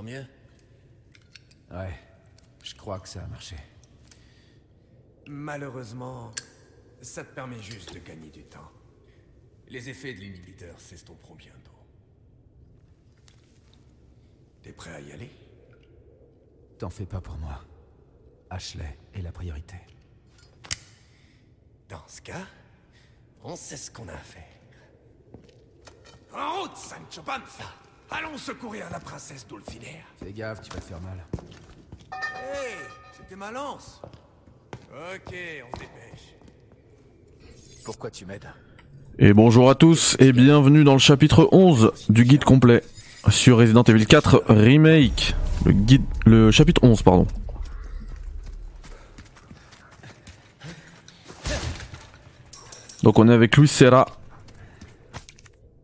Tant mieux. Ouais, je crois que ça a marché. Malheureusement, ça te permet juste de gagner du temps. Les effets de l'inhibiteur s'estomperont bientôt. T'es prêt à y aller? T'en fais pas pour moi. Ashley est la priorité. Dans ce cas, on sait ce qu'on a à faire. En route, Sancho Panza Allons secourir la princesse Dulcinea. Fais gaffe, tu vas te faire mal. Hé C'était ma lance Ok, on se dépêche. Pourquoi tu m'aides? Et bonjour à tous et bienvenue dans le chapitre 11 du guide complet sur Resident Evil 4 Remake. Le guide, le chapitre 11 pardon. Donc on est avec Luis Serra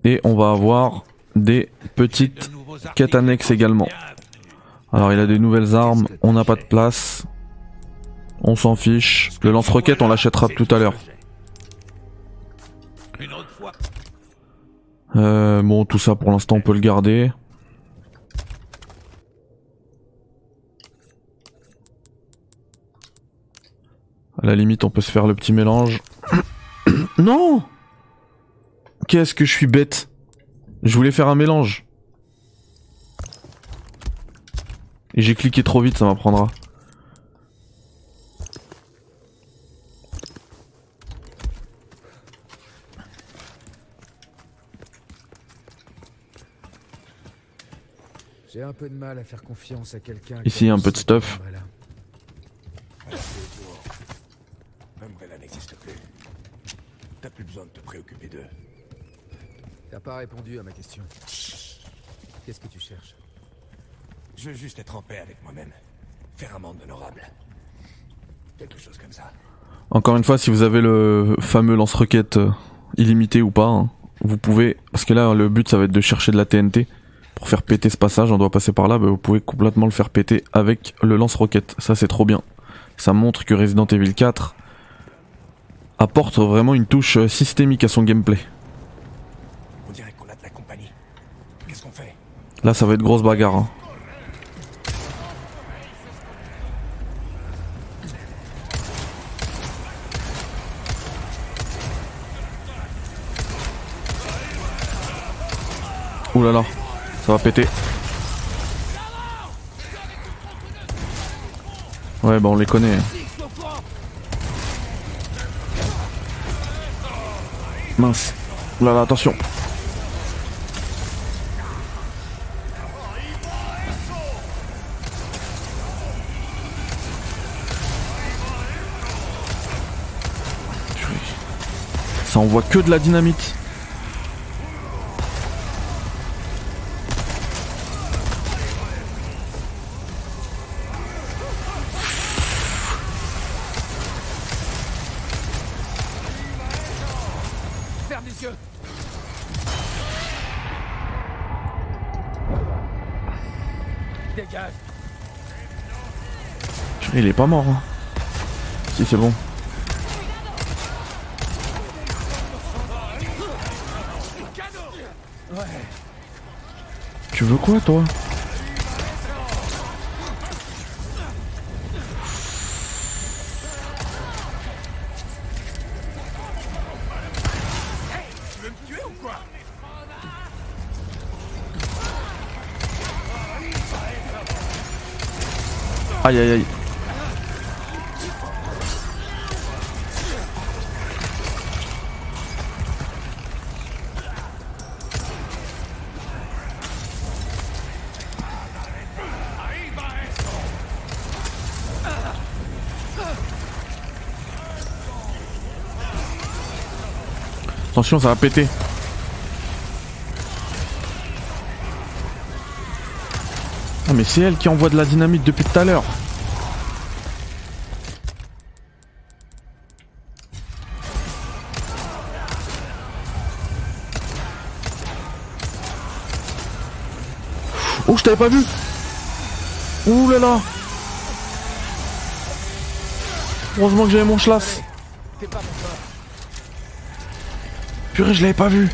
et on va avoir des petites quêtes annexes également. Alors il a des nouvelles armes, on n'a pas de place, on s'en fiche. Le lance-roquette on l'achètera tout à l'heure. Euh, bon, tout ça pour l'instant on peut le garder. À la limite, on peut se faire le petit mélange. non Qu'est-ce que je suis bête Je voulais faire un mélange. Et j'ai cliqué trop vite, ça m'apprendra. J'ai un peu de mal à faire confiance à quelqu'un. Ici, un peu de stuff. Umbrella n'existe plus. T'as plus besoin de te préoccuper d'eux. T'as pas répondu à ma question. Qu'est-ce que tu cherches? Je veux juste être en paix avec moi-même. Faire un monde honorable. Quelque chose comme ça. Encore une fois, si vous avez le fameux lance-roquette euh, illimité ou pas, hein, vous pouvez. Parce que là, le but, ça va être de chercher de la TNT. Pour faire péter ce passage, on doit passer par là. bah, vous pouvez complètement le faire péter avec le lance-roquette. Ça, c'est trop bien. Ça montre que Resident Evil 4 apporte vraiment une touche euh, systémique à son gameplay. On dirait qu'on a de la compagnie. Qu'est-ce qu'on fait Là, ça va être grosse bagarre. hein. Ouh là là, ça va péter. Ouais, bah on les connaît. Mince. Ouh là là, attention. Ça envoie que de la dynamite. Dégage Il est pas mort. Hein. Si, c'est bon. Veux quoi, toi Aïe, aïe, aïe. Attention, ça va péter. Ah mais c'est elle qui envoie de la dynamite depuis tout à l'heure. Oh, je t'avais pas vu. Ouh là là. Heureusement que j'avais mon schlass. Purée, je l'avais pas vu.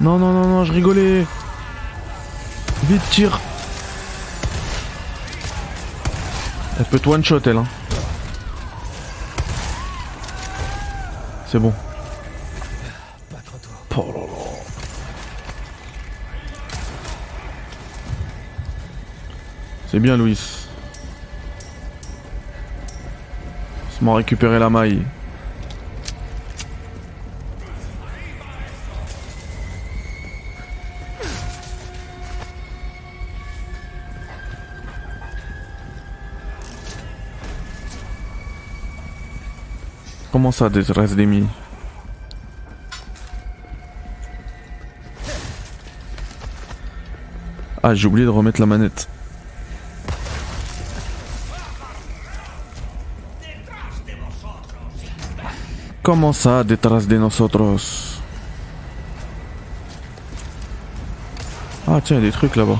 Non, non, non, non, je rigolais. Vite, tire. Elle peut te one-shot, elle. Hein. C'est bon. Pas trop tôt. C'est bien, Louis. C'est m'a récupéré la maille. Comment ça, des restes d'ennemis Ah, j'ai oublié de remettre la manette. Comment ça, detrás de nosotros? Ah tiens, il y a des trucs là-bas.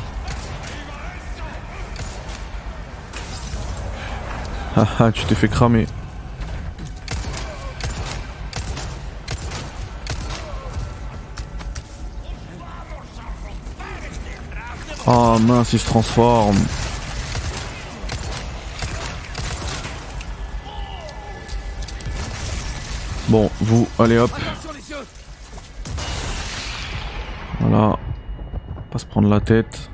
Ah ah, tu t'es fait cramer. Oh mince, il se transforme. Bon, vous, allez hop. Voilà. Pas se prendre la tête.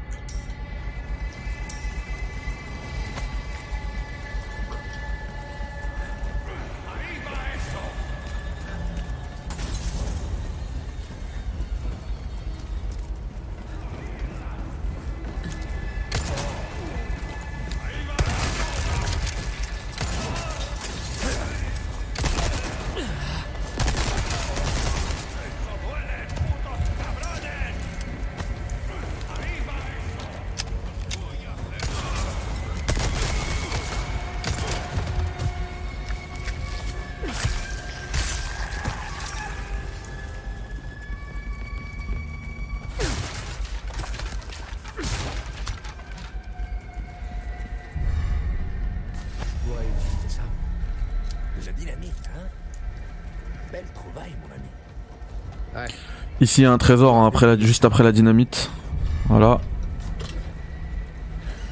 Ici, il y a un trésor hein, après juste après la dynamite. Voilà.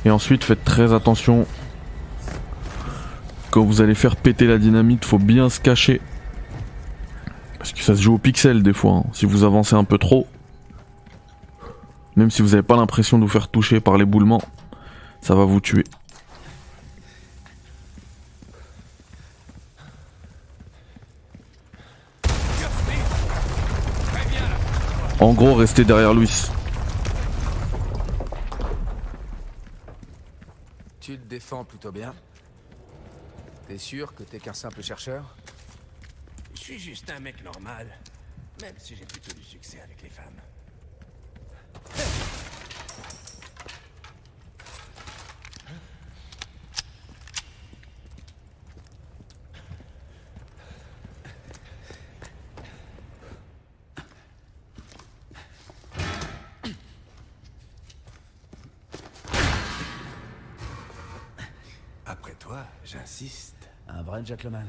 Et ensuite, faites très attention. Quand vous allez faire péter la dynamite, faut bien se cacher. Parce que ça se joue au pixel des fois. hein. Si vous avancez un peu trop, même si vous n'avez pas l'impression de vous faire toucher par l'éboulement, ça va vous tuer. En gros, restez derrière Louis. Tu te défends plutôt bien. T'es sûr que t'es qu'un simple chercheur? Je suis juste un mec normal. Même si j'ai plutôt du succès avec les femmes. Après toi, j'insiste. Un vrai gentleman.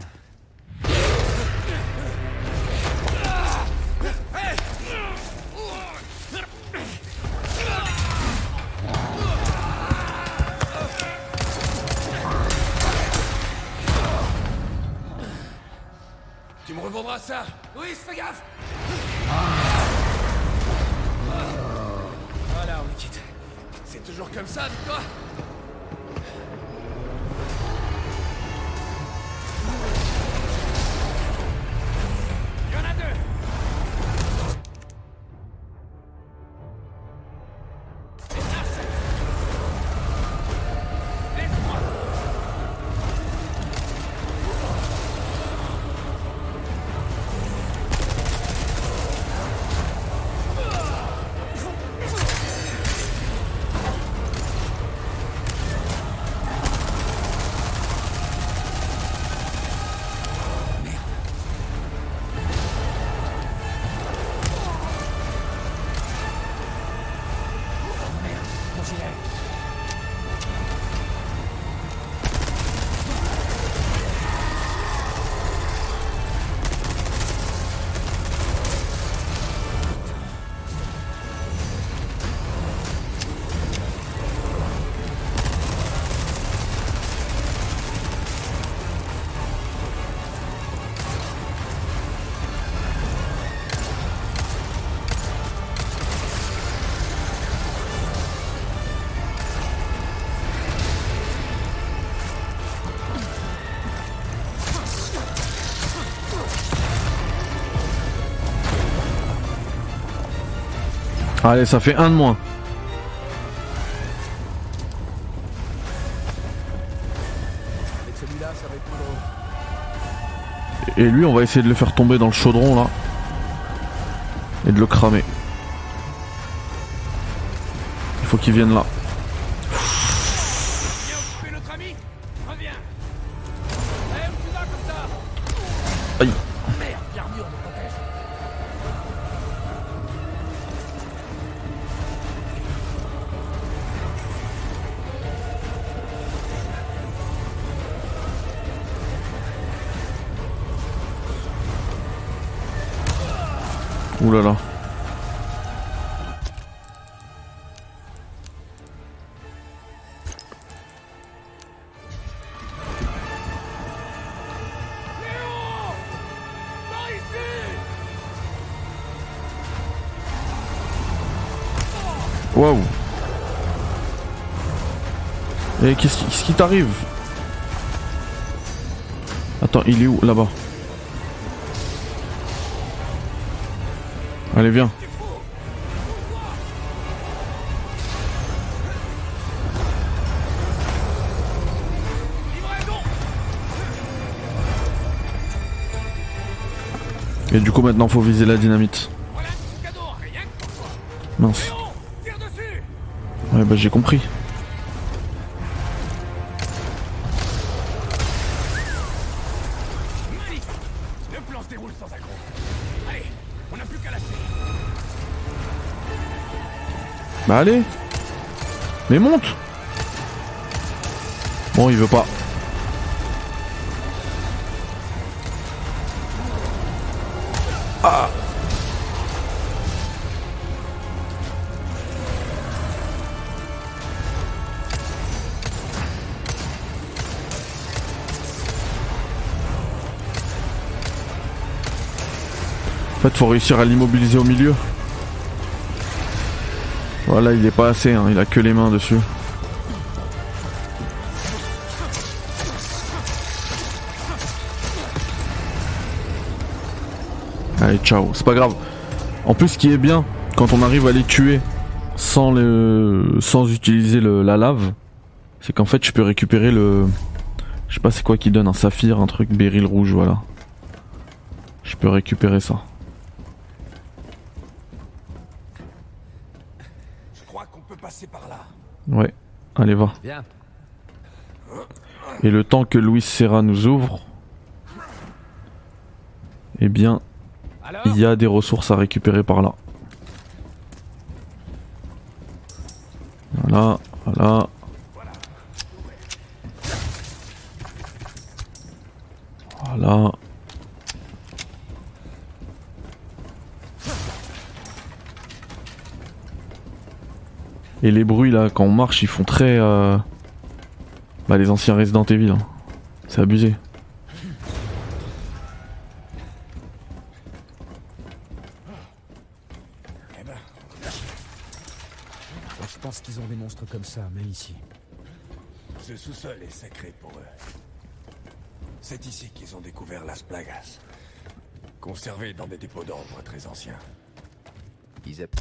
Tu me revendras ça Louis, fais gaffe Voilà, on est quitte. C'est toujours comme ça avec Allez, ça fait un de moins. Avec celui-là, ça va être moins drôle. Et lui, on va essayer de le faire tomber dans le chaudron là. Et de le cramer. Il faut qu'il vienne là. Waouh. Et qu'est-ce qui, qui t'arrive? Attends, il est où? Là-bas. Allez, viens. Et du coup maintenant faut viser la dynamite. Voilà un petit cadeau, rien que pour toi Mince. Léon, tire dessus Ouais bah j'ai compris. Bah allez Mais monte Bon il veut pas. En fait faut réussir à l'immobiliser au milieu. Voilà, il est pas assez, hein, il a que les mains dessus. Allez, ciao, c'est pas grave. En plus, ce qui est bien, quand on arrive à les tuer sans le, sans utiliser la lave, c'est qu'en fait, je peux récupérer le, je sais pas c'est quoi qui donne un saphir, un truc béryl rouge, voilà. Je peux récupérer ça. Je crois qu'on peut passer par là. Ouais, allez va. Et le temps que Luis Serra nous ouvre, eh bien, il y a des ressources à récupérer par là. Voilà. Voilà. Et les bruits là, quand on marche, ils font très... euh, Bah les anciens Resident Evil. hein. C'est abusé. Eh ben, Je pense qu'ils ont des monstres comme ça, même ici. ce sous-sol est sacré pour eux. C'est ici qu'ils ont découvert Las Plagas. Conservé dans des dépôts d'ordre très anciens. Ils app-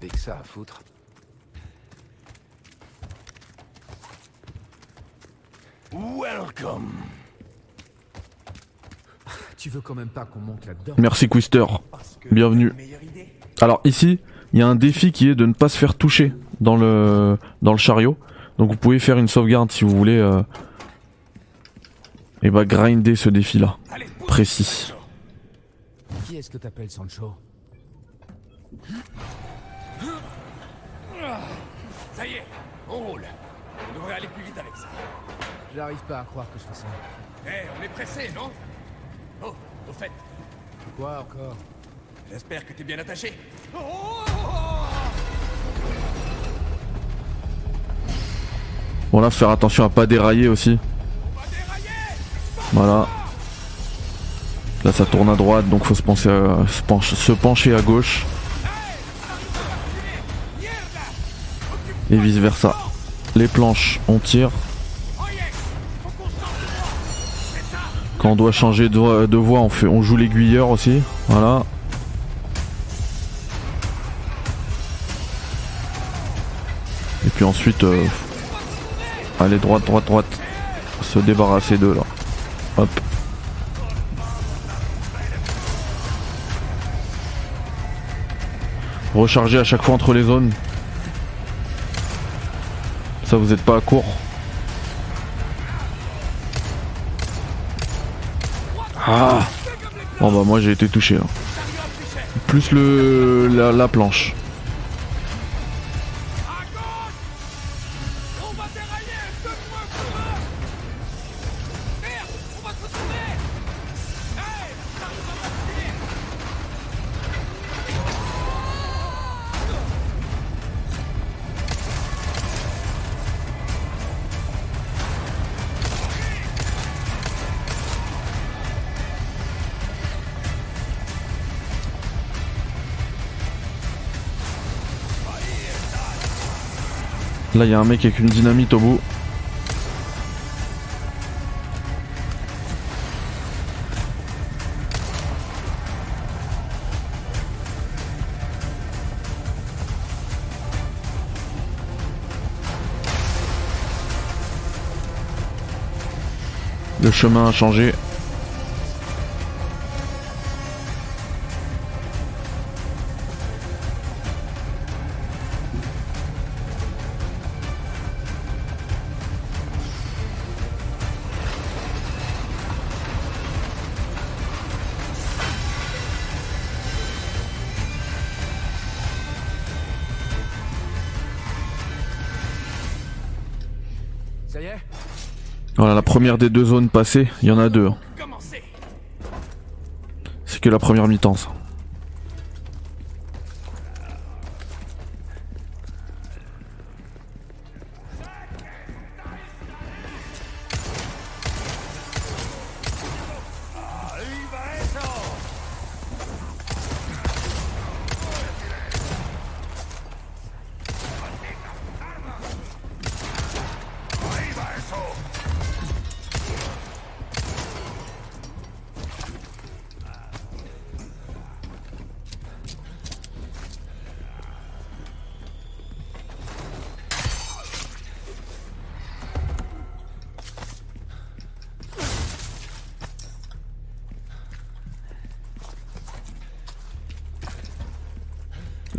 Dès que ça à foutre. Welcome Tu veux quand même pas qu'on monte là-dedans Merci Quister. Bienvenue. Alors ici, il y a un défi qui est de ne pas se faire toucher dans le dans le chariot. Donc vous pouvez faire une sauvegarde si vous voulez. Euh, et bah grinder ce défi là. Précis. Qui est-ce que t'appelles Sancho? On roule. On devrait aller plus vite avec ça. J'arrive pas à croire que je fais ça. Eh, on est pressé, non? Oh, au fait, Quoi encore? J'espère que t'es bien attaché. Oh Bon là, faire attention à pas dérailler aussi. On va dérailler Voilà. Là ça tourne à droite donc faut se penser à, se, pencher, se pencher à gauche. Et vice versa. Les planches, on tire. Quand on doit changer de, voie, on joue l'aiguilleur aussi. Voilà. Et puis ensuite, euh, allez droite, droite, droite. Se débarrasser d'eux là. Hop. Recharger à chaque fois entre les zones. Ça vous êtes pas à court. Ah Bon bah moi j'ai été touché. hein. Plus le la, la planche. Là il y a un mec avec une dynamite au bout. Le chemin a changé. Première des deux zones passées, il y en a deux. hein. C'est que la première mi-temps ça.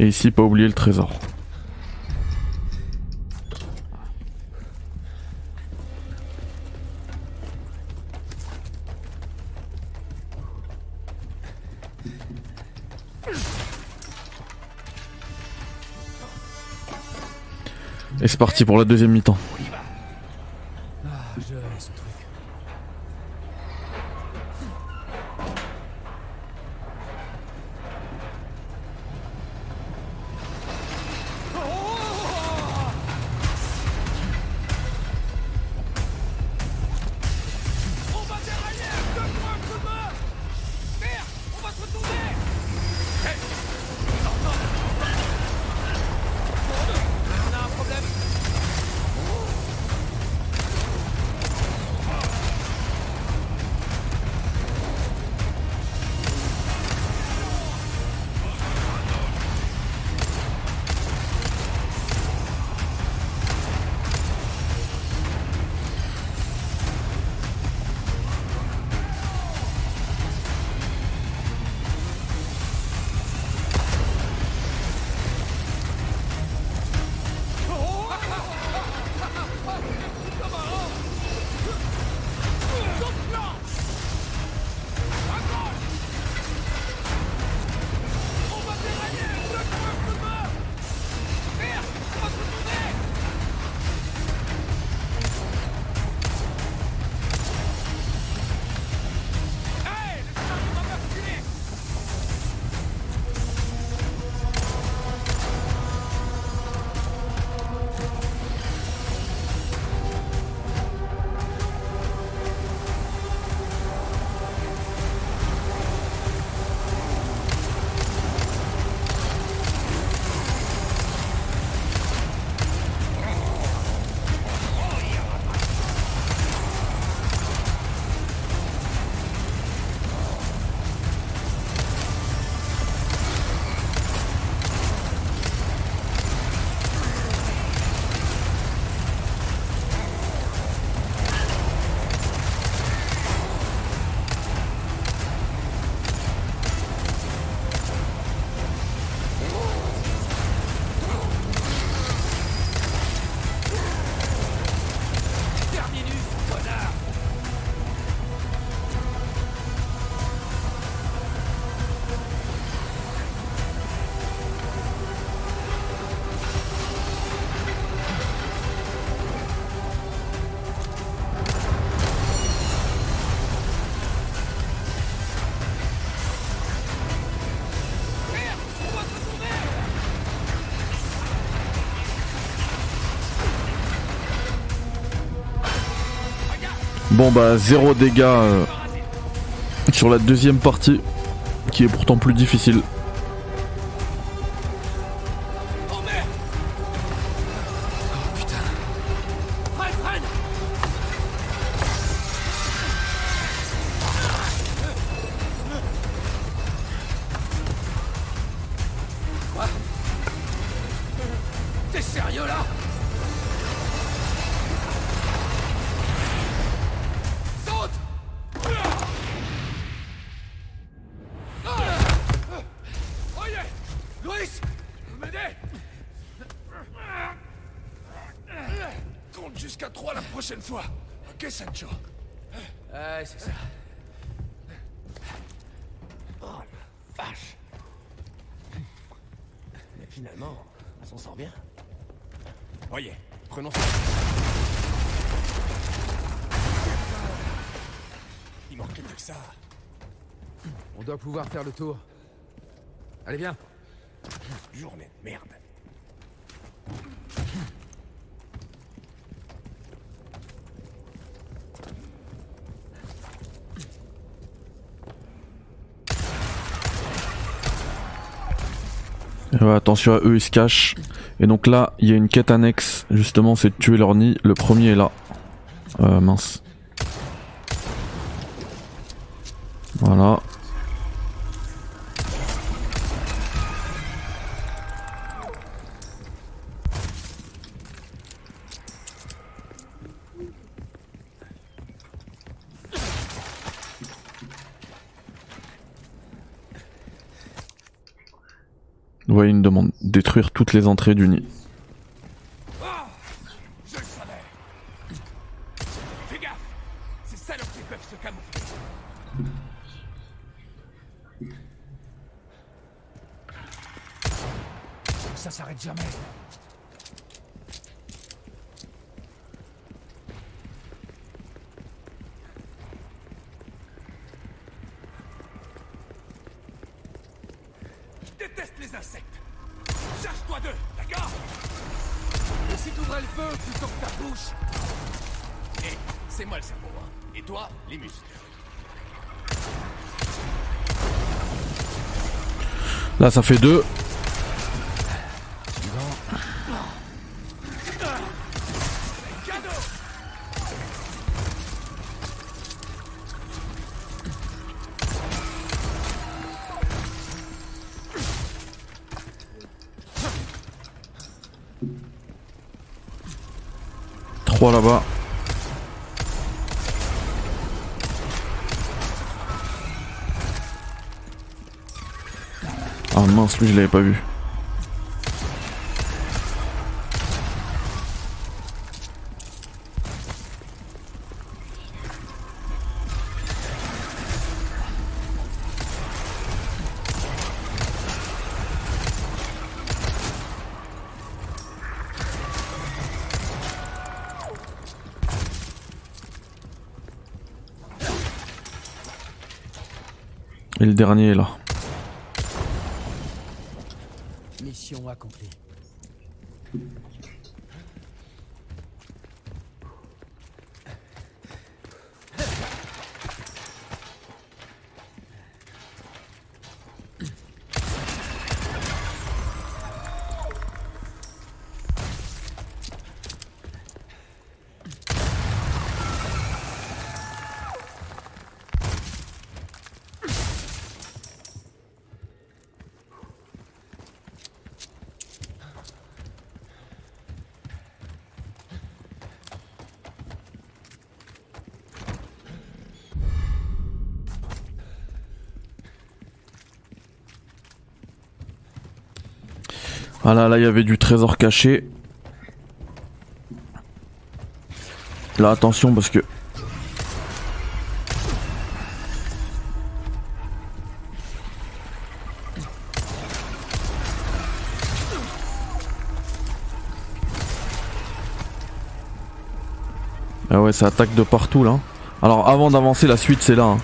Ici pas oublier le trésor. Et c'est parti pour la deuxième mi-temps. Bon bah zéro dégâts euh, sur la deuxième partie qui est pourtant plus difficile. Fois. Ok, Sancho Ouais, c'est ça. Oh la vache. Mais finalement, on s'en sort bien. Voyez, prenons ça. Il manquait plus que ça. On doit pouvoir faire le tour. Allez, viens. Journée de merde. Attention à eux, ils se cachent. Et donc là, il y a une quête annexe, justement, c'est de tuer leur nid. Le premier est là. Euh, mince. Voilà. Il me demande détruire toutes les entrées du nid. Les insectes. Charge-toi d'eux, d'accord Et si t'ouvrais le feu plutôt que ta bouche Hé, c'est moi le cerveau, hein. Et toi, les muscles. Là, ça fait deux. 3 là-bas. Ah mince, lui je l'avais pas vu. Et le dernier est là. Mission accomplie. Ah là, là, il y avait du trésor caché. Là, attention parce que. Ah ouais, ça attaque de partout là. Alors avant d'avancer, la suite c'est là. hein.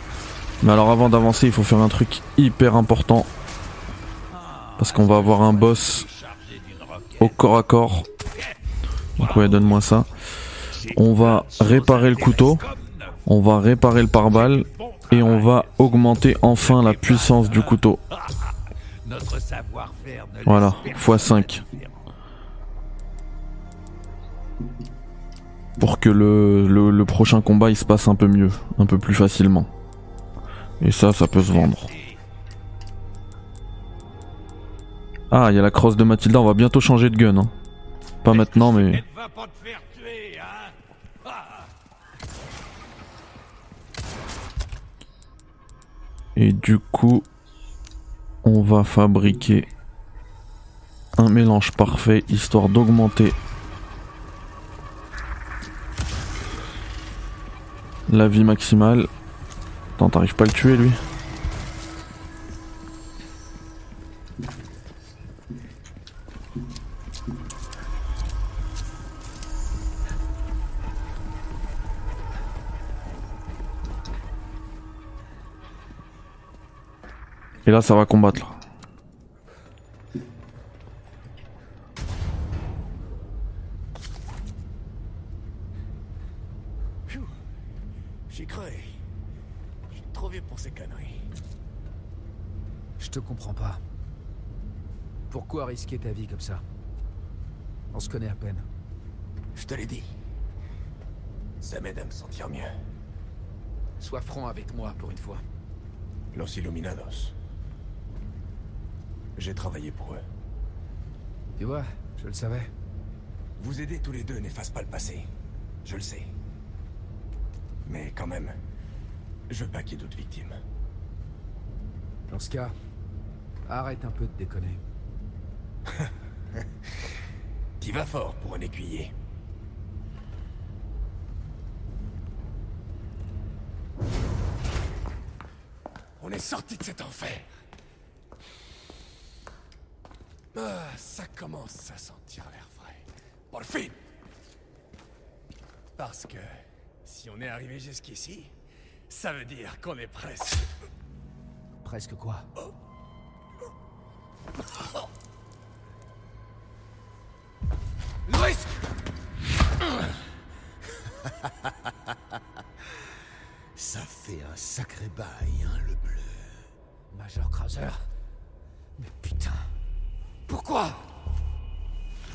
Mais alors avant d'avancer, il faut faire un truc hyper important. Parce qu'on va avoir un boss au corps à corps. Donc ouais, donne-moi ça. On va réparer le couteau. On va réparer le pare-balles et on va augmenter enfin la puissance du couteau. Voilà, laisse x5. personne indifférent. Pour que le, le, le prochain combat il se passe un peu mieux, un peu plus facilement. Et ça, ça peut se vendre. Ah, il y a la crosse de Mathilda, on va bientôt changer de gun. Hein. Pas maintenant, mais... Hein Et du coup, on va fabriquer un mélange parfait histoire d'augmenter la vie maximale. Attends, t'arrives pas à le tuer lui? Là, ça va combattre. là. J'y croyais. Je suis trop vieux pour ces conneries. Je te comprends pas. Pourquoi risquer ta vie comme ça? On se connaît à peine. Je te l'ai dit. Ça m'aide à me sentir mieux. Sois franc avec moi pour une fois. Los Illuminados. J'ai travaillé pour eux. Tu vois, je le savais. Vous aider tous les deux n'efface pas le passé. Je le sais. Mais quand même, je veux pas qu'il y ait d'autres victimes. Dans ce cas, arrête un peu de déconner. T'y vas fort pour un écuyer? On est sorti de cet enfer. Ah, ça commence à sentir l'air frais. Pour film Parce que si on est arrivé jusqu'ici, ça veut dire qu'on est presque. Presque quoi? Louis Ça fait un sacré bail, hein, le bleu. Major Krauser? Pourquoi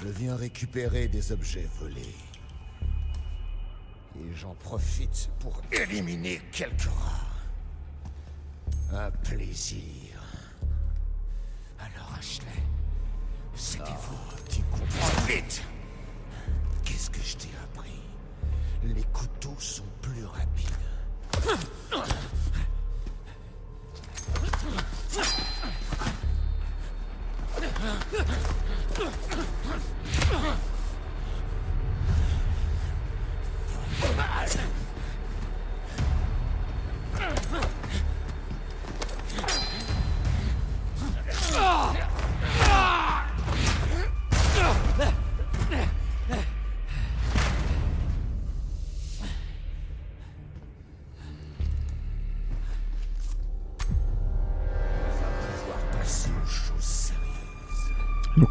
Je viens récupérer des objets volés. Et j'en profite pour éliminer quelques rats. Un plaisir. Alors Ashley, c'était vous. Tu comprends vite. Qu'est-ce que je t'ai appris? Les couteaux sont plus rapides. Huh?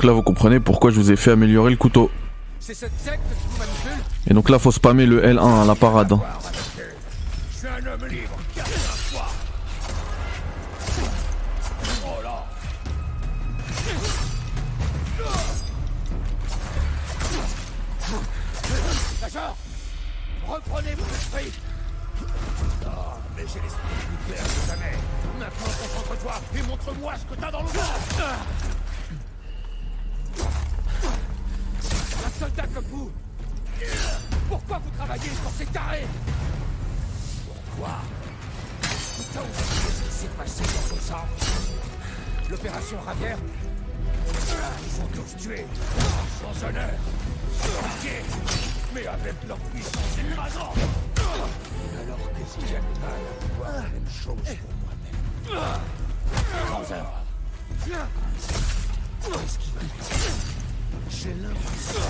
Là, vous comprenez pourquoi je vous ai fait améliorer le couteau. Et donc là, faut spammer le L1 à la parade. Oh Reprenez vos esprits Ah, mais j'ai l'esprit plus clair que jamais. Maintenant, concentre-toi et montre-moi ce que t'as dans le ventre Un soldat comme vous. Pourquoi vous travaillez sur ces tarés? Pourquoi? T'as oublié ce qui s'est passé dans ton sang L'opération Ravière. Ils ont tous tué, sans honneur, sans mais avec leur puissance écrasante. Alors qu'est-ce que j'ai de mal à même chose pour moi-même. Qu'est-ce qui va J'ai l'impression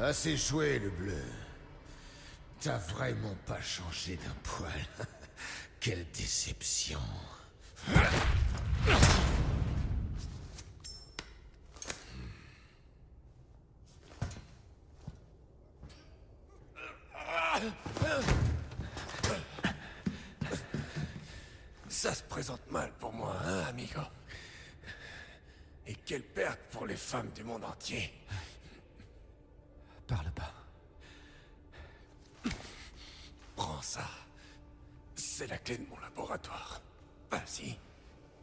Assez joué, le bleu. T'as vraiment pas changé d'un poil. Quelle déception. Ça se présente mal pour moi, hein, amigo Et quelle perte pour les femmes du monde entier. Parle pas. Prends ça. C'est la clé de mon laboratoire. Vas-y.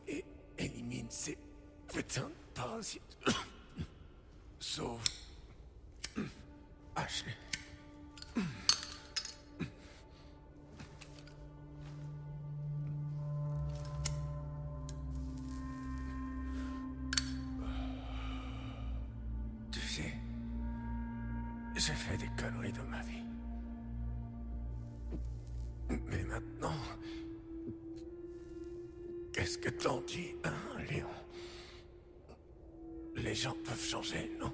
Et élimine ces putains de parasites. Sauve. Ashley. Qu'est-ce que t'en dis, hein, Léon? Les gens peuvent changer, non?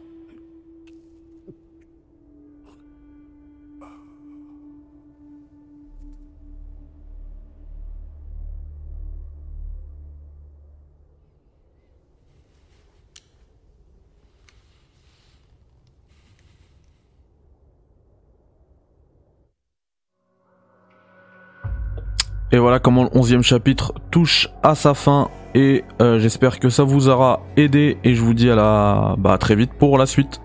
Et voilà comment le 11 chapitre touche à sa fin. Et euh, j'espère que ça vous aura aidé. Et je vous dis à la bah, très vite pour la suite.